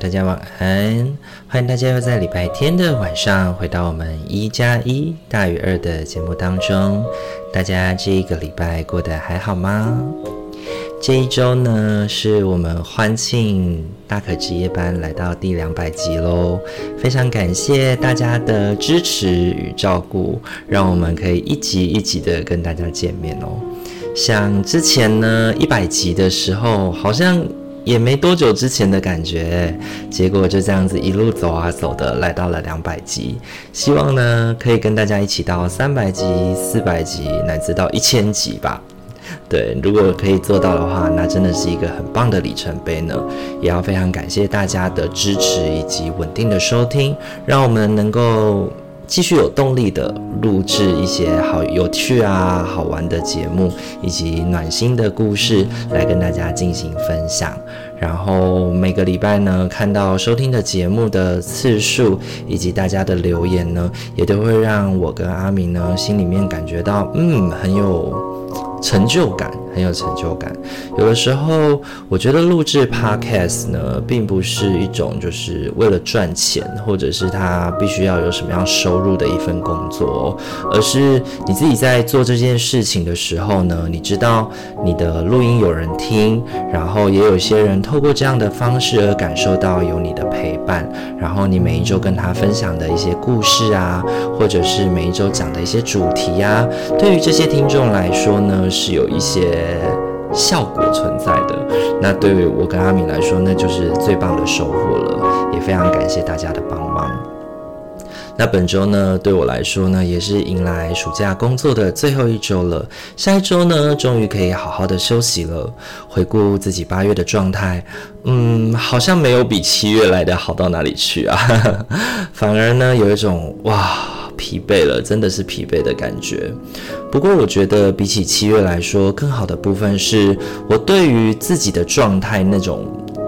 大家晚安！欢迎大家又在礼拜天的晚上回到我们一加一大于二的节目当中。大家这一个礼拜过得还好吗？这一周呢，是我们欢庆大可值夜班来到第两百集喽，非常感谢大家的支持与照顾，让我们可以一集一集的跟大家见面哦。像之前呢，一百集的时候，好像。也没多久之前的感觉，结果就这样子一路走啊走的，来到了两百集。希望呢，可以跟大家一起到三百集、四百集，乃至到一千集吧。对，如果可以做到的话，那真的是一个很棒的里程碑呢。也要非常感谢大家的支持以及稳定的收听，让我们能够。继续有动力的录制一些好有趣啊、好玩的节目，以及暖心的故事来跟大家进行分享。然后每个礼拜呢，看到收听的节目的次数以及大家的留言呢，也都会让我跟阿明呢心里面感觉到，嗯，很有成就感。很有成就感。有的时候，我觉得录制 podcast 呢，并不是一种就是为了赚钱，或者是他必须要有什么样收入的一份工作，而是你自己在做这件事情的时候呢，你知道你的录音有人听，然后也有些人透过这样的方式而感受到有你的陪伴，然后你每一周跟他分享的一些故事啊，或者是每一周讲的一些主题啊，对于这些听众来说呢，是有一些。效果存在的，那对于我跟阿敏来说，那就是最棒的收获了，也非常感谢大家的帮忙。那本周呢，对我来说呢，也是迎来暑假工作的最后一周了。下一周呢，终于可以好好的休息了。回顾自己八月的状态，嗯，好像没有比七月来的好到哪里去啊，反而呢，有一种哇。疲惫了，真的是疲惫的感觉。不过，我觉得比起七月来说，更好的部分是我对于自己的状态那种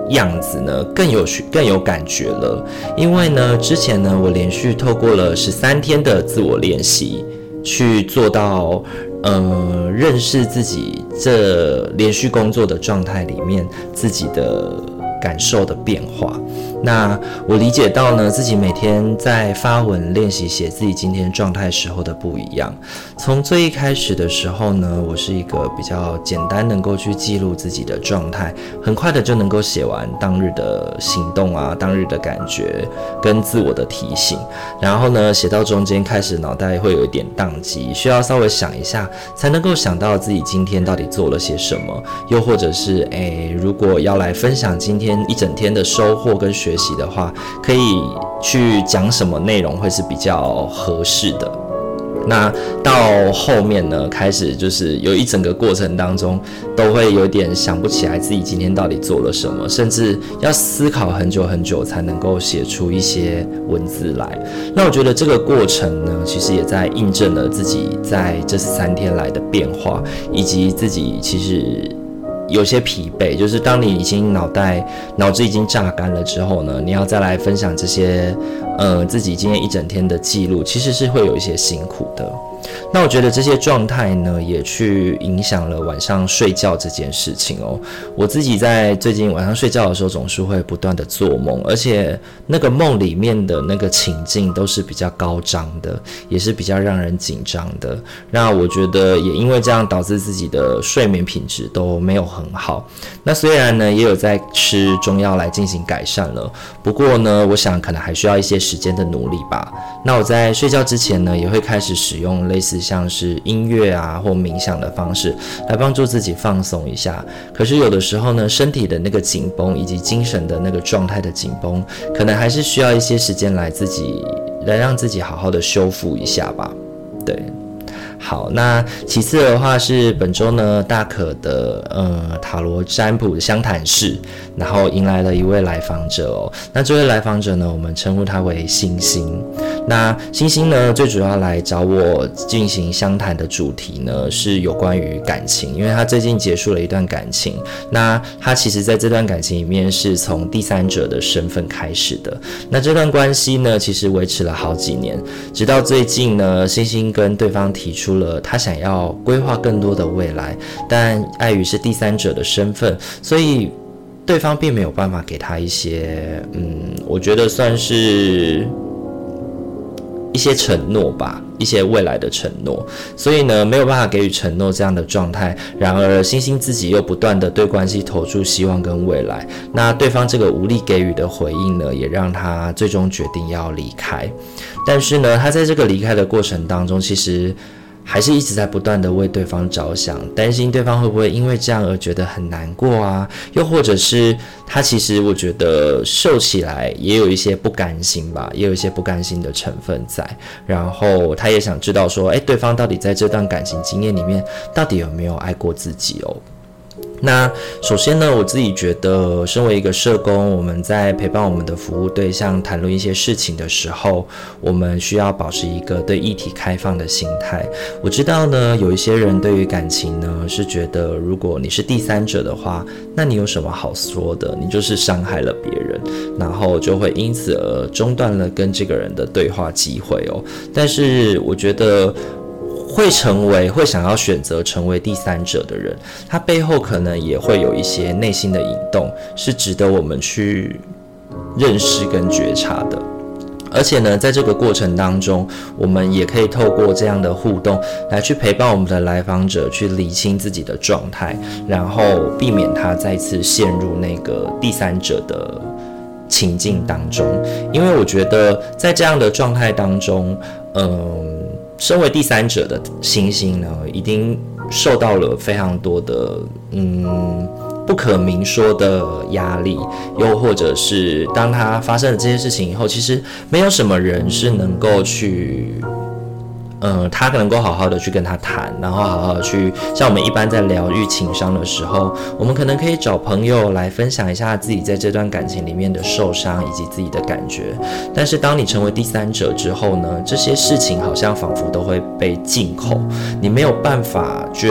样子呢，更有更有感觉了。因为呢，之前呢，我连续透过了十三天的自我练习，去做到，呃，认识自己这连续工作的状态里面自己的感受的变化。那我理解到呢，自己每天在发文练习写自己今天状态时候的不一样。从最一开始的时候呢，我是一个比较简单能够去记录自己的状态，很快的就能够写完当日的行动啊，当日的感觉跟自我的提醒。然后呢，写到中间开始脑袋会有一点宕机，需要稍微想一下才能够想到自己今天到底做了些什么，又或者是诶，如果要来分享今天一整天的收获跟学。学习的话，可以去讲什么内容会是比较合适的。那到后面呢，开始就是有一整个过程当中，都会有点想不起来自己今天到底做了什么，甚至要思考很久很久才能够写出一些文字来。那我觉得这个过程呢，其实也在印证了自己在这三天来的变化，以及自己其实。有些疲惫，就是当你已经脑袋、脑子已经榨干了之后呢，你要再来分享这些，呃，自己今天一整天的记录，其实是会有一些辛苦的。那我觉得这些状态呢，也去影响了晚上睡觉这件事情哦。我自己在最近晚上睡觉的时候，总是会不断的做梦，而且那个梦里面的那个情境都是比较高涨的，也是比较让人紧张的。那我觉得也因为这样，导致自己的睡眠品质都没有很好。那虽然呢，也有在吃中药来进行改善了，不过呢，我想可能还需要一些时间的努力吧。那我在睡觉之前呢，也会开始使用类似像是音乐啊或冥想的方式来帮助自己放松一下。可是有的时候呢，身体的那个紧绷以及精神的那个状态的紧绷，可能还是需要一些时间来自己来让自己好好的修复一下吧。对。好，那其次的话是本周呢大可的呃塔罗占卜的相谈室，然后迎来了一位来访者哦。那这位来访者呢，我们称呼他为星星。那星星呢，最主要来找我进行相谈的主题呢，是有关于感情，因为他最近结束了一段感情。那他其实在这段感情里面是从第三者的身份开始的。那这段关系呢，其实维持了好几年，直到最近呢，星星跟对方提出除了他想要规划更多的未来，但碍于是第三者的身份，所以对方并没有办法给他一些，嗯，我觉得算是。一些承诺吧，一些未来的承诺，所以呢，没有办法给予承诺这样的状态。然而，星星自己又不断的对关系投注希望跟未来，那对方这个无力给予的回应呢，也让他最终决定要离开。但是呢，他在这个离开的过程当中，其实。还是一直在不断的为对方着想，担心对方会不会因为这样而觉得很难过啊？又或者是他其实我觉得瘦起来也有一些不甘心吧，也有一些不甘心的成分在。然后他也想知道说，诶，对方到底在这段感情经验里面，到底有没有爱过自己哦？那首先呢，我自己觉得，身为一个社工，我们在陪伴我们的服务对象谈论一些事情的时候，我们需要保持一个对议题开放的心态。我知道呢，有一些人对于感情呢，是觉得如果你是第三者的话，那你有什么好说的？你就是伤害了别人，然后就会因此而中断了跟这个人的对话机会哦。但是我觉得。会成为会想要选择成为第三者的人，他背后可能也会有一些内心的引动，是值得我们去认识跟觉察的。而且呢，在这个过程当中，我们也可以透过这样的互动来去陪伴我们的来访者，去理清自己的状态，然后避免他再次陷入那个第三者的情境当中。因为我觉得在这样的状态当中，嗯。身为第三者的星星呢，已经受到了非常多的嗯不可明说的压力，又或者是当他发生了这些事情以后，其实没有什么人是能够去。嗯，他能够好好的去跟他谈，然后好好的去像我们一般在疗愈情伤的时候，我们可能可以找朋友来分享一下自己在这段感情里面的受伤以及自己的感觉。但是当你成为第三者之后呢，这些事情好像仿佛都会被禁锢，你没有办法去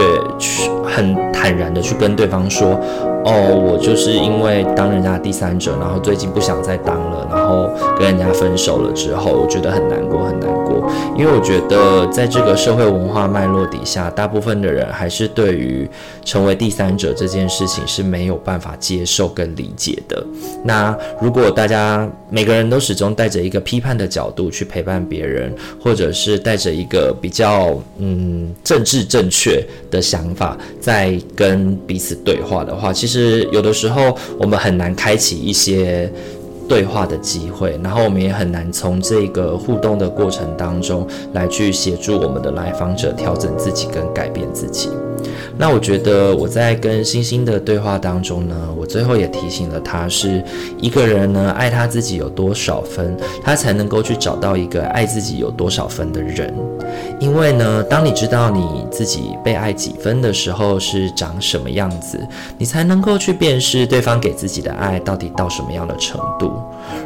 很坦然的去跟对方说，哦，我就是因为当人家第三者，然后最近不想再当了，然后跟人家分手了之后，我觉得很难过，很难过，因为我觉得。在这个社会文化脉络底下，大部分的人还是对于成为第三者这件事情是没有办法接受跟理解的。那如果大家每个人都始终带着一个批判的角度去陪伴别人，或者是带着一个比较嗯政治正确的想法在跟彼此对话的话，其实有的时候我们很难开启一些。对话的机会，然后我们也很难从这个互动的过程当中来去协助我们的来访者调整自己跟改变自己。那我觉得我在跟星星的对话当中呢，我最后也提醒了他，是一个人呢爱他自己有多少分，他才能够去找到一个爱自己有多少分的人。因为呢，当你知道你自己被爱几分的时候是长什么样子，你才能够去辨识对方给自己的爱到底到什么样的程度。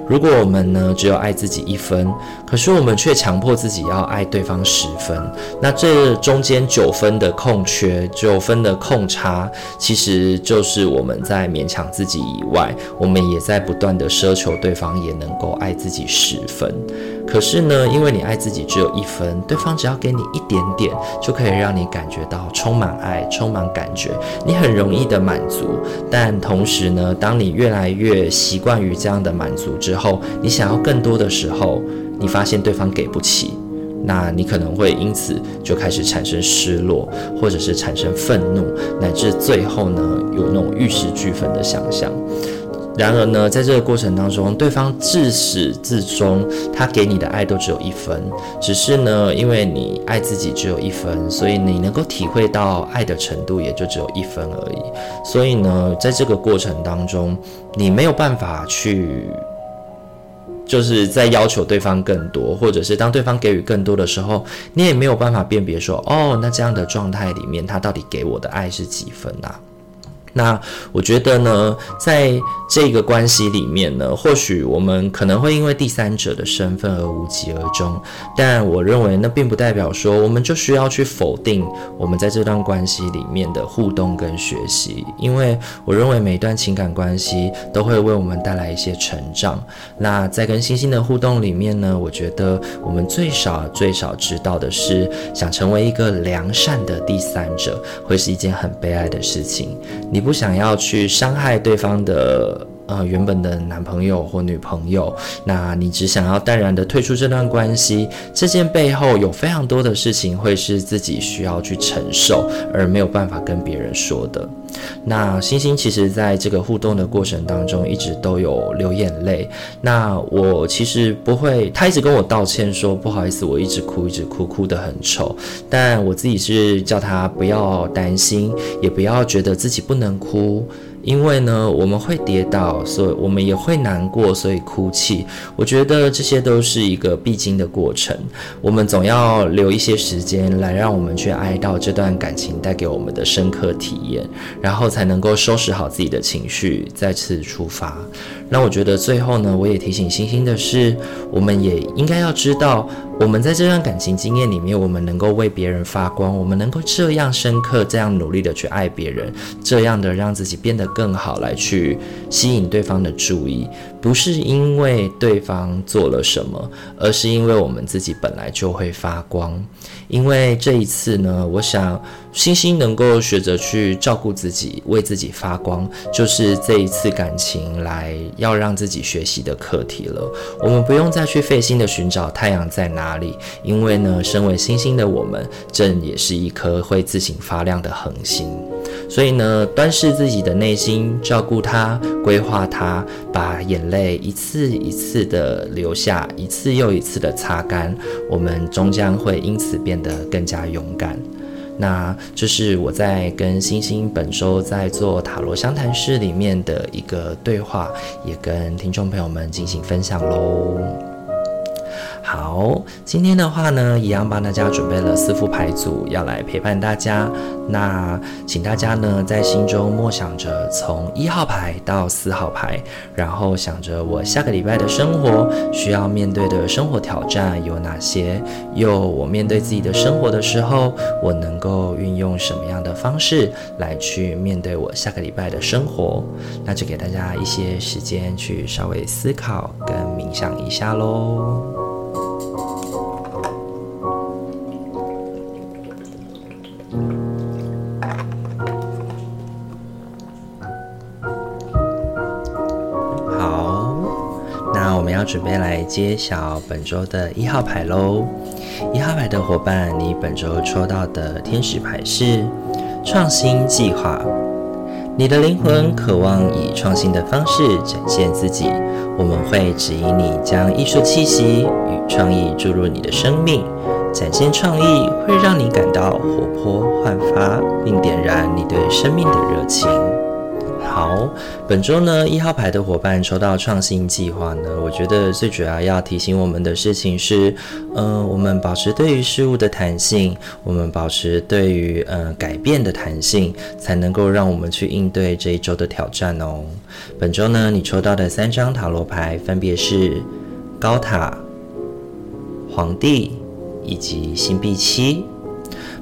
如果我们呢只有爱自己一分，可是我们却强迫自己要爱对方十分，那这中间九分的空缺，九分的空差，其实就是我们在勉强自己以外，我们也在不断的奢求对方也能够爱自己十分。可是呢，因为你爱自己只有一分，对方只要给你一点点，就可以让你感觉到充满爱、充满感觉，你很容易的满足。但同时呢，当你越来越习惯于这样的满足之后，你想要更多的时候，你发现对方给不起，那你可能会因此就开始产生失落，或者是产生愤怒，乃至最后呢，有那种玉石俱焚的想象。然而呢，在这个过程当中，对方自始至终，他给你的爱都只有一分。只是呢，因为你爱自己只有一分，所以你能够体会到爱的程度也就只有一分而已。所以呢，在这个过程当中，你没有办法去就是在要求对方更多，或者是当对方给予更多的时候，你也没有办法辨别说，哦，那这样的状态里面，他到底给我的爱是几分啊？那我觉得呢，在这个关系里面呢，或许我们可能会因为第三者的身份而无疾而终，但我认为那并不代表说我们就需要去否定我们在这段关系里面的互动跟学习，因为我认为每一段情感关系都会为我们带来一些成长。那在跟星星的互动里面呢，我觉得我们最少最少知道的是，想成为一个良善的第三者，会是一件很悲哀的事情。你。不想要去伤害对方的呃原本的男朋友或女朋友，那你只想要淡然的退出这段关系，这件背后有非常多的事情会是自己需要去承受，而没有办法跟别人说的。那星星其实在这个互动的过程当中，一直都有流眼泪。那我其实不会，他一直跟我道歉说不好意思，我一直哭，一直哭，哭得很丑。但我自己是叫他不要担心，也不要觉得自己不能哭。因为呢，我们会跌倒，所以我们也会难过，所以哭泣。我觉得这些都是一个必经的过程。我们总要留一些时间来让我们去哀悼这段感情带给我们的深刻体验，然后才能够收拾好自己的情绪，再次出发。那我觉得最后呢，我也提醒星星的是，我们也应该要知道，我们在这段感情经验里面，我们能够为别人发光，我们能够这样深刻、这样努力的去爱别人，这样的让自己变得更好，来去吸引对方的注意，不是因为对方做了什么，而是因为我们自己本来就会发光。因为这一次呢，我想星星能够学着去照顾自己，为自己发光，就是这一次感情来要让自己学习的课题了。我们不用再去费心的寻找太阳在哪里，因为呢，身为星星的我们，正也是一颗会自行发亮的恒星。所以呢，端视自己的内心，照顾它，规划它，把眼泪一次一次的流下，一次又一次的擦干，我们终将会因此变得更加勇敢。那这是我在跟星星本周在做塔罗相谈室里面的一个对话，也跟听众朋友们进行分享喽。好，今天的话呢，一样帮大家准备了四副牌组，要来陪伴大家。那请大家呢，在心中默想着从一号牌到四号牌，然后想着我下个礼拜的生活需要面对的生活挑战有哪些，又我面对自己的生活的时候，我能够运用什么样的方式来去面对我下个礼拜的生活？那就给大家一些时间去稍微思考跟冥想一下喽。我们要准备来揭晓本周的一号牌喽！一号牌的伙伴，你本周抽到的天使牌是创新计划。你的灵魂渴望以创新的方式展现自己，我们会指引你将艺术气息与创意注入你的生命。展现创意会让你感到活泼焕发，并点燃你对生命的热情。好，本周呢，一号牌的伙伴抽到创新计划呢，我觉得最主要要提醒我们的事情是，嗯、呃，我们保持对于事物的弹性，我们保持对于呃改变的弹性，才能够让我们去应对这一周的挑战哦。本周呢，你抽到的三张塔罗牌分别是高塔、皇帝以及星币七。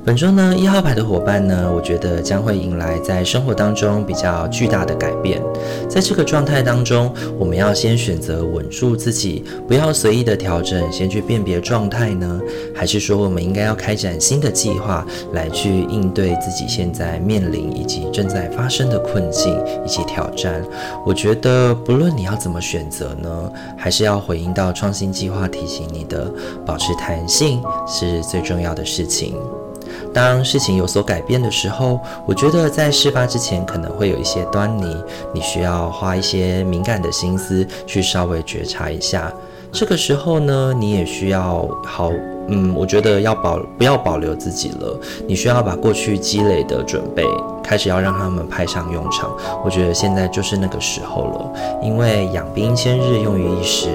本周呢，一号牌的伙伴呢，我觉得将会迎来在生活当中比较巨大的改变。在这个状态当中，我们要先选择稳住自己，不要随意的调整，先去辨别状态呢？还是说我们应该要开展新的计划来去应对自己现在面临以及正在发生的困境以及挑战？我觉得不论你要怎么选择呢，还是要回应到创新计划提醒你的，保持弹性是最重要的事情。当事情有所改变的时候，我觉得在事发之前可能会有一些端倪，你需要花一些敏感的心思去稍微觉察一下。这个时候呢，你也需要好嗯，我觉得要保不要保留自己了，你需要把过去积累的准备开始要让他们派上用场。我觉得现在就是那个时候了，因为养兵千日，用于一时。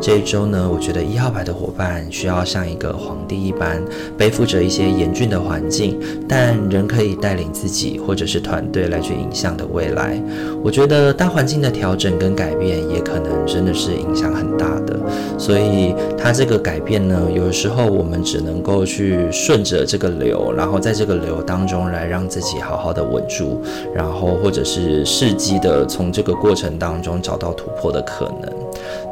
这一周呢，我觉得一号牌的伙伴需要像一个皇帝一般，背负着一些严峻的环境，但仍可以带领自己或者是团队来去影响的未来。我觉得大环境的调整跟改变，也可能真的是影响很大的。所以它这个改变呢，有的时候我们只能够去顺着这个流，然后在这个流当中来让自己好好的稳住，然后或者是伺机的从这个过程当中找到突破的可能。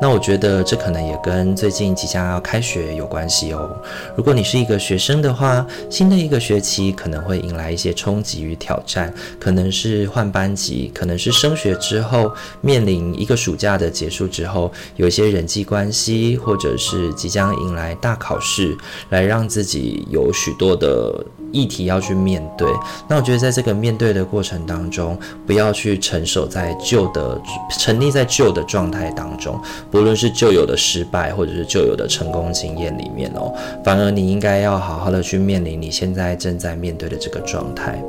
那我觉得这可能也跟最近即将要开学有关系哦。如果你是一个学生的话，新的一个学期可能会迎来一些冲击与挑战，可能是换班级，可能是升学之后面临一个暑假的结束之后，有一些人际关系，或者是即将迎来大考试，来让自己有许多的。议题要去面对，那我觉得在这个面对的过程当中，不要去沉守在旧的、沉溺在旧的状态当中，不论是旧有的失败，或者是旧有的成功经验里面哦，反而你应该要好好的去面临你现在正在面对的这个状态。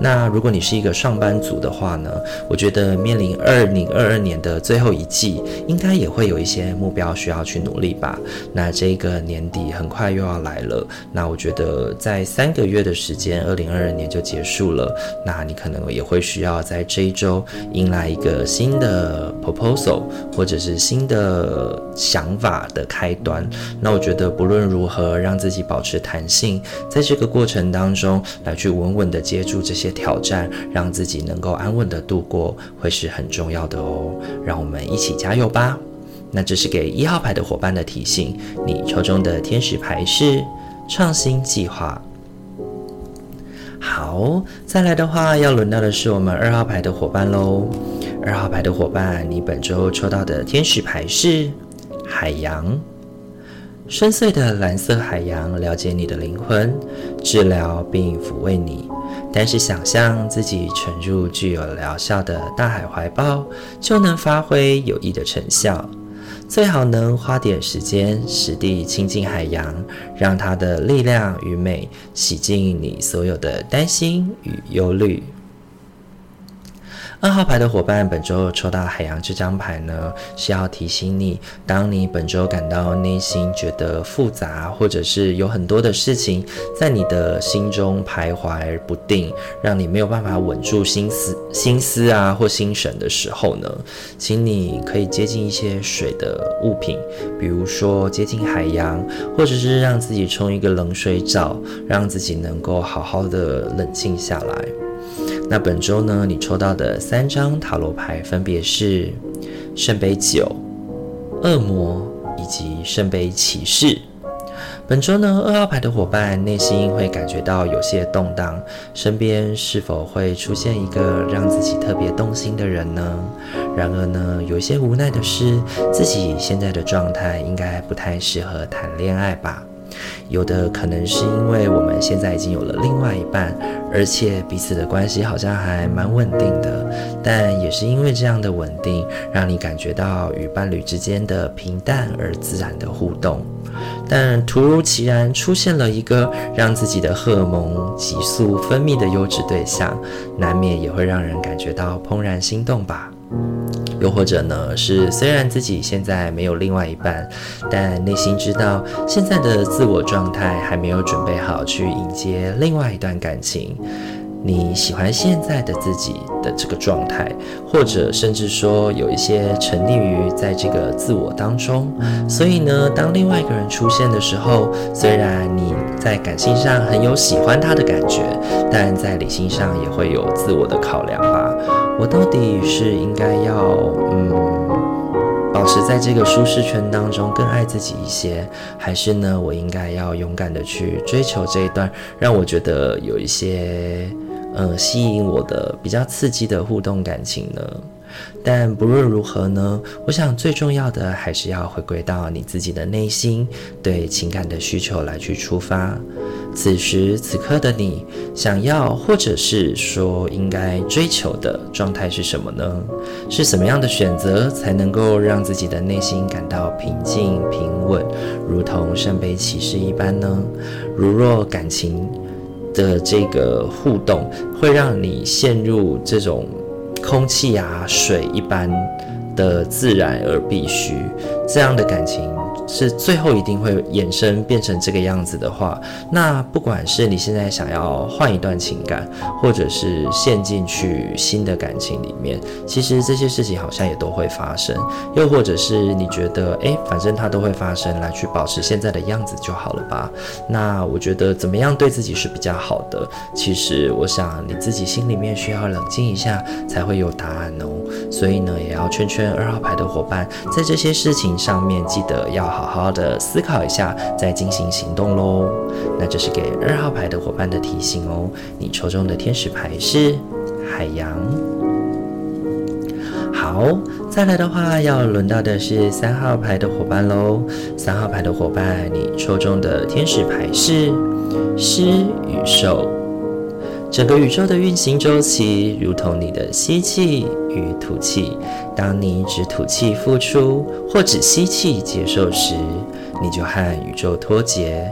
那如果你是一个上班族的话呢，我觉得面临二零二二年的最后一季，应该也会有一些目标需要去努力吧。那这个年底很快又要来了，那我觉得在三个月。的时间，二零二二年就结束了。那你可能也会需要在这一周迎来一个新的 proposal，或者是新的想法的开端。那我觉得不论如何，让自己保持弹性，在这个过程当中来去稳稳的接住这些挑战，让自己能够安稳的度过，会是很重要的哦。让我们一起加油吧！那这是给一号牌的伙伴的提醒。你抽中的天使牌是创新计划。好，再来的话，要轮到的是我们二号牌的伙伴喽。二号牌的伙伴，你本周抽到的天使牌是海洋，深邃的蓝色海洋，了解你的灵魂，治疗并抚慰你。但是，想象自己沉入具有疗效的大海怀抱，就能发挥有益的成效。最好能花点时间实地亲近海洋，让它的力量与美洗净你所有的担心与忧虑。二号牌的伙伴，本周抽到海洋这张牌呢，是要提醒你，当你本周感到内心觉得复杂，或者是有很多的事情在你的心中徘徊不定，让你没有办法稳住心思、心思啊或心神的时候呢，请你可以接近一些水的物品，比如说接近海洋，或者是让自己冲一个冷水澡，让自己能够好好的冷静下来。那本周呢，你抽到的三张塔罗牌分别是圣杯九、恶魔以及圣杯骑士。本周呢，二号牌的伙伴内心会感觉到有些动荡，身边是否会出现一个让自己特别动心的人呢？然而呢，有些无奈的是，自己现在的状态应该不太适合谈恋爱吧。有的可能是因为我们现在已经有了另外一半，而且彼此的关系好像还蛮稳定的，但也是因为这样的稳定，让你感觉到与伴侣之间的平淡而自然的互动。但突如其然出现了一个让自己的荷尔蒙急速分泌的优质对象，难免也会让人感觉到怦然心动吧。又或者呢，是虽然自己现在没有另外一半，但内心知道现在的自我状态还没有准备好去迎接另外一段感情。你喜欢现在的自己的这个状态，或者甚至说有一些沉溺于在这个自我当中。所以呢，当另外一个人出现的时候，虽然你在感性上很有喜欢他的感觉，但在理性上也会有自我的考量吧。我到底是应该要嗯，保持在这个舒适圈当中更爱自己一些，还是呢，我应该要勇敢的去追求这一段让我觉得有一些嗯吸引我的比较刺激的互动感情呢？但不论如何呢，我想最重要的还是要回归到你自己的内心，对情感的需求来去出发。此时此刻的你想要，或者是说应该追求的状态是什么呢？是什么样的选择才能够让自己的内心感到平静平稳，如同圣杯骑士一般呢？如若感情的这个互动会让你陷入这种空气呀、水一般的自然而必须这样的感情。是最后一定会衍生变成这个样子的话，那不管是你现在想要换一段情感，或者是陷进去新的感情里面，其实这些事情好像也都会发生。又或者是你觉得，诶，反正它都会发生，来去保持现在的样子就好了吧？那我觉得怎么样对自己是比较好的？其实我想你自己心里面需要冷静一下，才会有答案哦。所以呢，也要劝劝二号牌的伙伴，在这些事情上面记得要好。好好的思考一下，再进行行动喽。那这是给二号牌的伙伴的提醒哦。你抽中的天使牌是海洋。好，再来的话，要轮到的是三号牌的伙伴喽。三号牌的伙伴，你抽中的天使牌是狮与兽。整个宇宙的运行周期，如同你的吸气与吐气。当你只吐气付出，或只吸气接受时，你就和宇宙脱节。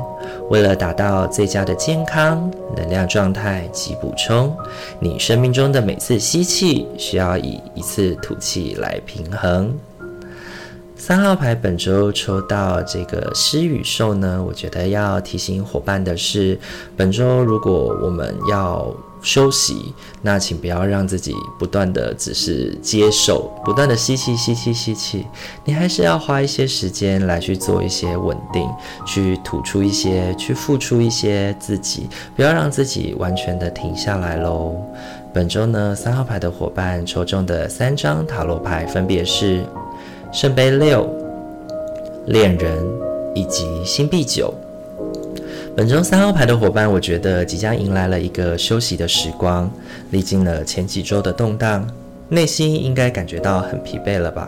为了达到最佳的健康、能量状态及补充，你生命中的每次吸气需要以一次吐气来平衡。三号牌本周抽到这个狮与兽呢，我觉得要提醒伙伴的是，本周如果我们要休息，那请不要让自己不断的只是接受，不断的吸气、吸气、吸气，你还是要花一些时间来去做一些稳定，去吐出一些，去付出一些自己，不要让自己完全的停下来喽。本周呢，三号牌的伙伴抽中的三张塔罗牌分别是。圣杯六、恋人以及星币九。本周三号牌的伙伴，我觉得即将迎来了一个休息的时光。历经了前几周的动荡，内心应该感觉到很疲惫了吧？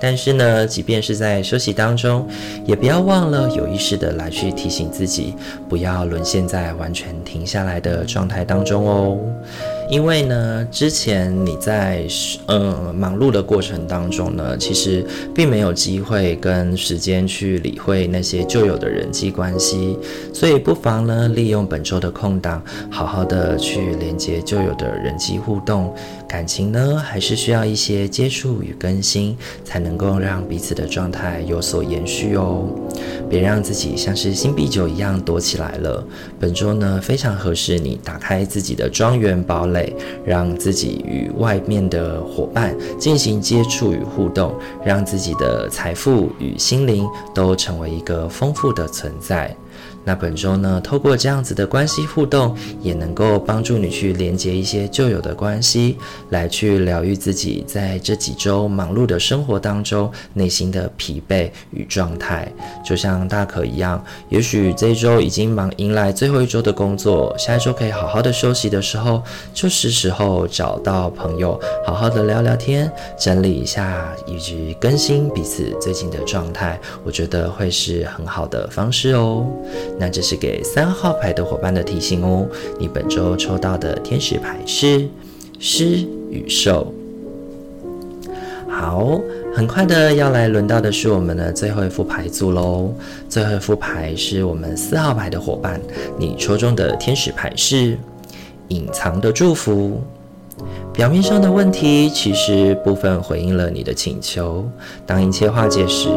但是呢，即便是在休息当中，也不要忘了有意识的来去提醒自己，不要沦陷在完全停下来的状态当中哦。因为呢，之前你在呃忙碌的过程当中呢，其实并没有机会跟时间去理会那些旧有的人际关系，所以不妨呢，利用本周的空档，好好的去连接旧有的人际互动。感情呢，还是需要一些接触与更新，才能够让彼此的状态有所延续哦。别让自己像是星币九一样躲起来了。本周呢，非常合适你打开自己的庄园堡垒。让自己与外面的伙伴进行接触与互动，让自己的财富与心灵都成为一个丰富的存在。那本周呢，透过这样子的关系互动，也能够帮助你去连接一些旧有的关系，来去疗愈自己在这几周忙碌的生活当中内心的疲惫与状态。就像大可一样，也许这一周已经忙迎来最后一周的工作，下一周可以好好的休息的时候，就是时候找到朋友，好好的聊聊天，整理一下以及更新彼此最近的状态，我觉得会是很好的方式哦。那这是给三号牌的伙伴的提醒哦。你本周抽到的天使牌是狮与兽。好，很快的要来轮到的是我们的最后一副牌组喽。最后一副牌是我们四号牌的伙伴，你抽中的天使牌是隐藏的祝福。表面上的问题，其实部分回应了你的请求。当一切化解时，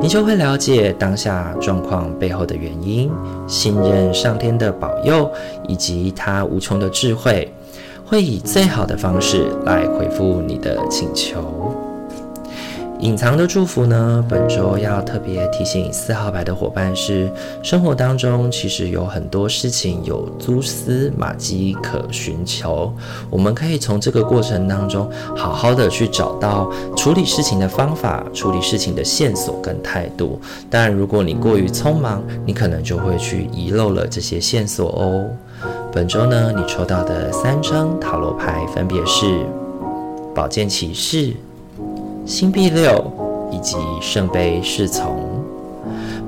你就会了解当下状况背后的原因，信任上天的保佑以及他无穷的智慧，会以最好的方式来回复你的请求。隐藏的祝福呢？本周要特别提醒四号牌的伙伴是：生活当中其实有很多事情有蛛丝马迹可寻求，我们可以从这个过程当中好好的去找到处理事情的方法、处理事情的线索跟态度。但如果你过于匆忙，你可能就会去遗漏了这些线索哦。本周呢，你抽到的三张塔罗牌分别是宝剑骑士。星币六以及圣杯侍从，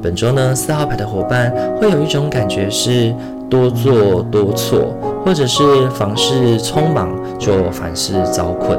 本周呢，四号牌的伙伴会有一种感觉是多做多错，或者是凡事匆忙就凡事遭困。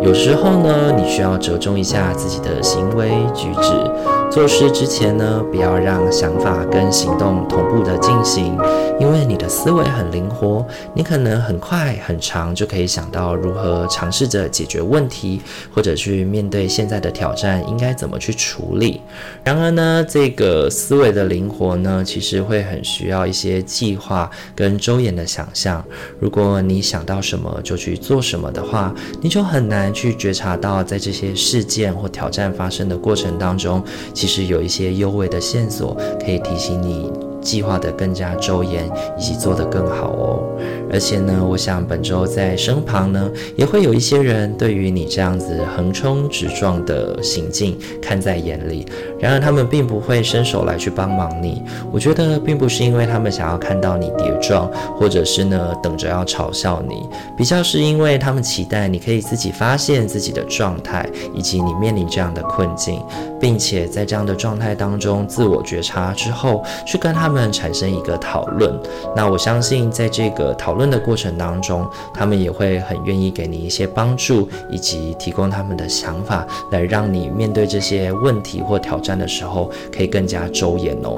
有时候呢，你需要折中一下自己的行为举止。做事之前呢，不要让想法跟行动同步的进行，因为你的思维很灵活，你可能很快很长就可以想到如何尝试着解决问题，或者去面对现在的挑战应该怎么去处理。然而呢，这个思维的灵活呢，其实会很需要一些计划跟周延的想象。如果你想到什么就去做什么的话，你就很难去觉察到在这些事件或挑战发生的过程当中。其实有一些优惠的线索可以提醒你，计划得更加周延，以及做得更好哦。而且呢，我想本周在身旁呢，也会有一些人对于你这样子横冲直撞的行径看在眼里。然而，他们并不会伸手来去帮忙你。我觉得，并不是因为他们想要看到你跌撞，或者是呢等着要嘲笑你，比较是因为他们期待你可以自己发现自己的状态，以及你面临这样的困境，并且在这样的状态当中自我觉察之后，去跟他们。们产生一个讨论，那我相信在这个讨论的过程当中，他们也会很愿意给你一些帮助，以及提供他们的想法，来让你面对这些问题或挑战的时候，可以更加周延哦。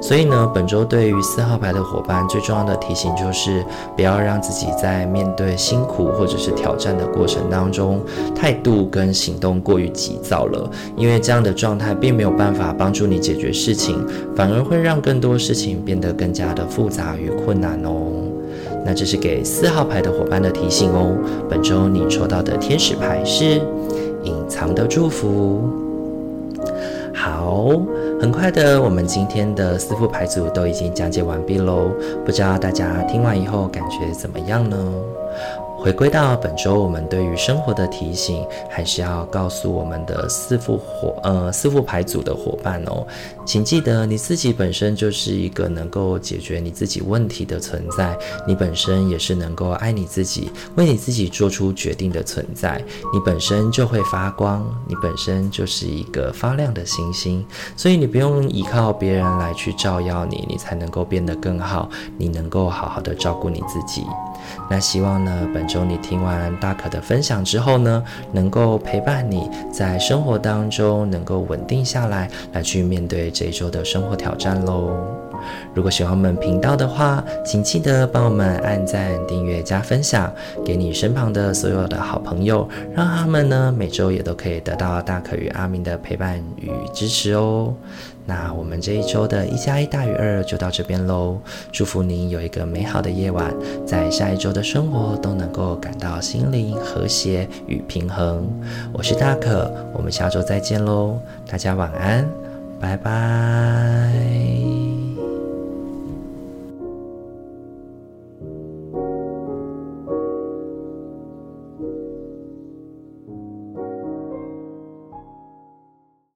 所以呢，本周对于四号牌的伙伴，最重要的提醒就是，不要让自己在面对辛苦或者是挑战的过程当中，态度跟行动过于急躁了，因为这样的状态并没有办法帮助你解决事情，反而会让更多事情变得更加的复杂与困难哦。那这是给四号牌的伙伴的提醒哦。本周你抽到的天使牌是隐藏的祝福。好，很快的，我们今天的四副牌组都已经讲解完毕喽。不知道大家听完以后感觉怎么样呢？回归到本周，我们对于生活的提醒，还是要告诉我们的四副伙呃四副牌组的伙伴哦，请记得你自己本身就是一个能够解决你自己问题的存在，你本身也是能够爱你自己、为你自己做出决定的存在，你本身就会发光，你本身就是一个发亮的星星，所以你不用依靠别人来去照耀你，你才能够变得更好，你能够好好的照顾你自己。那希望呢，本周你听完大可的分享之后呢，能够陪伴你在生活当中能够稳定下来，来去面对这一周的生活挑战喽。如果喜欢我们频道的话，请记得帮我们按赞、订阅、加分享，给你身旁的所有的好朋友，让他们呢每周也都可以得到大可与阿明的陪伴与支持哦。那我们这一周的一加一大于二就到这边喽，祝福您有一个美好的夜晚，在下一周的生活都能够感到心灵和谐与平衡。我是大可，我们下周再见喽，大家晚安，拜拜。